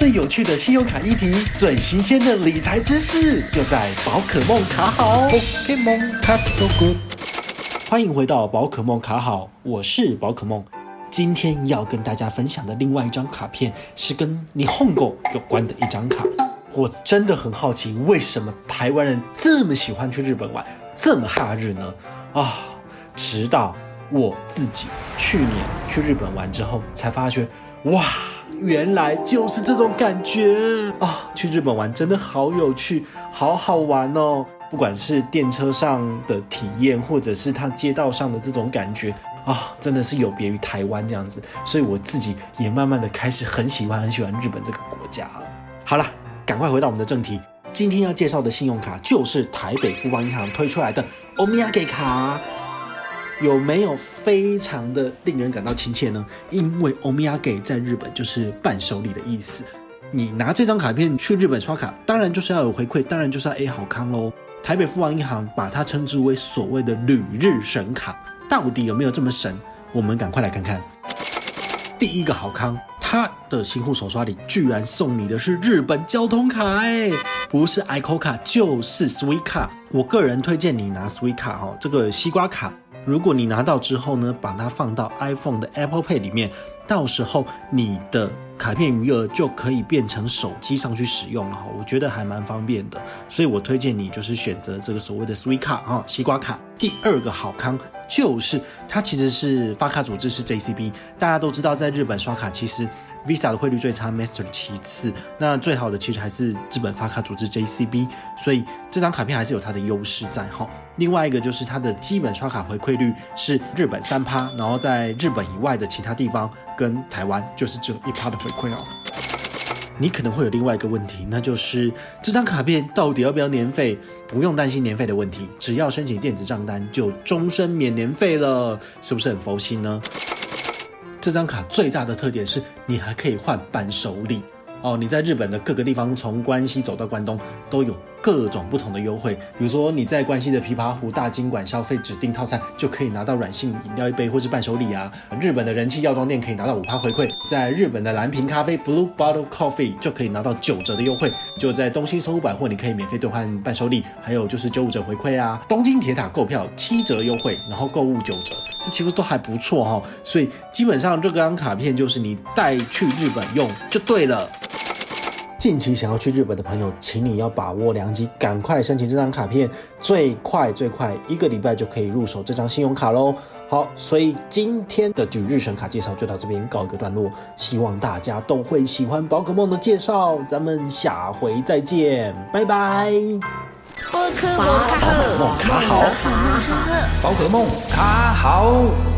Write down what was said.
最有趣的信用卡议题，最新鲜的理财知识，就在宝可梦卡好。Pokemon Card Good，欢迎回到宝可梦卡好，我是宝可梦。今天要跟大家分享的另外一张卡片，是跟你 Nihongo 有关的一张卡。我真的很好奇，为什么台湾人这么喜欢去日本玩，这么哈日呢？啊、哦，直到我自己去年去日本玩之后，才发觉，哇！原来就是这种感觉啊、去日本玩真的好有趣，好好玩哦！不管是电车上的体验，或者是它街道上的这种感觉啊、真的是有别于台湾这样子。所以我自己也慢慢的开始很喜欢很喜欢日本这个国家。好了，赶快回到我们的正题，今天要介绍的信用卡就是台北富邦银行推出来的欧米亚给卡。有没有非常的令人感到亲切呢？因为欧米亚给在日本就是伴手礼的意思。你拿这张卡片去日本刷卡，当然就是要有回馈，当然就是要 A 好康喽。台北富邦银行把它称之为所谓的旅日神卡，到底有没有这么神？我们赶快来看看。第一个好康，它的新户手刷里居然送你的是日本交通卡，哎，不是 ICO 卡就是 Suica 卡。我个人推荐你拿 Suica 卡哈，这个西瓜卡。如果你拿到之后呢，把它放到 iPhone 的 Apple Pay 里面，到时候你的卡片余额就可以变成手机上去使用了哈，我觉得还蛮方便的，所以我推荐你就是选择这个所谓的 Suica 哈，西瓜卡。第二个好康就是它其实是发卡组织是 JCB，大家都知道在日本刷卡其实 Visa 的汇率最差，Master 其次，那最好的其实还是日本发卡组织 JCB，所以这张卡片还是有它的优势在哈。另外一个就是它的基本刷卡回馈率是日本三趴，然后在日本以外的其他地方跟台湾就是只有一趴的回馈哦。你可能会有另外一个问题，那就是这张卡片到底要不要年费？不用担心年费的问题，只要申请电子账单就终身免年费了，是不是很佛心呢？这张卡最大的特点是你还可以换伴手礼哦，你在日本的各个地方，从关西走到关东都有。各种不同的优惠，比如说你在关西的琵琶湖大金馆消费指定套餐，就可以拿到软性饮料一杯或是伴手礼啊。日本的人气药妆店可以拿到五趴回馈，在日本的蓝瓶咖啡 Blue Bottle Coffee 就可以拿到九折的优惠。就在东兴搜狐百货，你可以免费兑换伴手礼，还有就是九五折回馈啊。东京铁塔购票七折优惠，然后购物九折，这其实都还不错哈。所以基本上这张卡片就是你带去日本用就对了。近期想要去日本的朋友，请你要把握良机，赶快申请这张卡片，最快最快一个礼拜就可以入手这张信用卡喽。好，所以今天的旅日神卡介绍就到这边告一个段落，希望大家都会喜欢宝可梦的介绍，咱们下回再见，拜拜。宝可梦卡好，宝可梦卡好。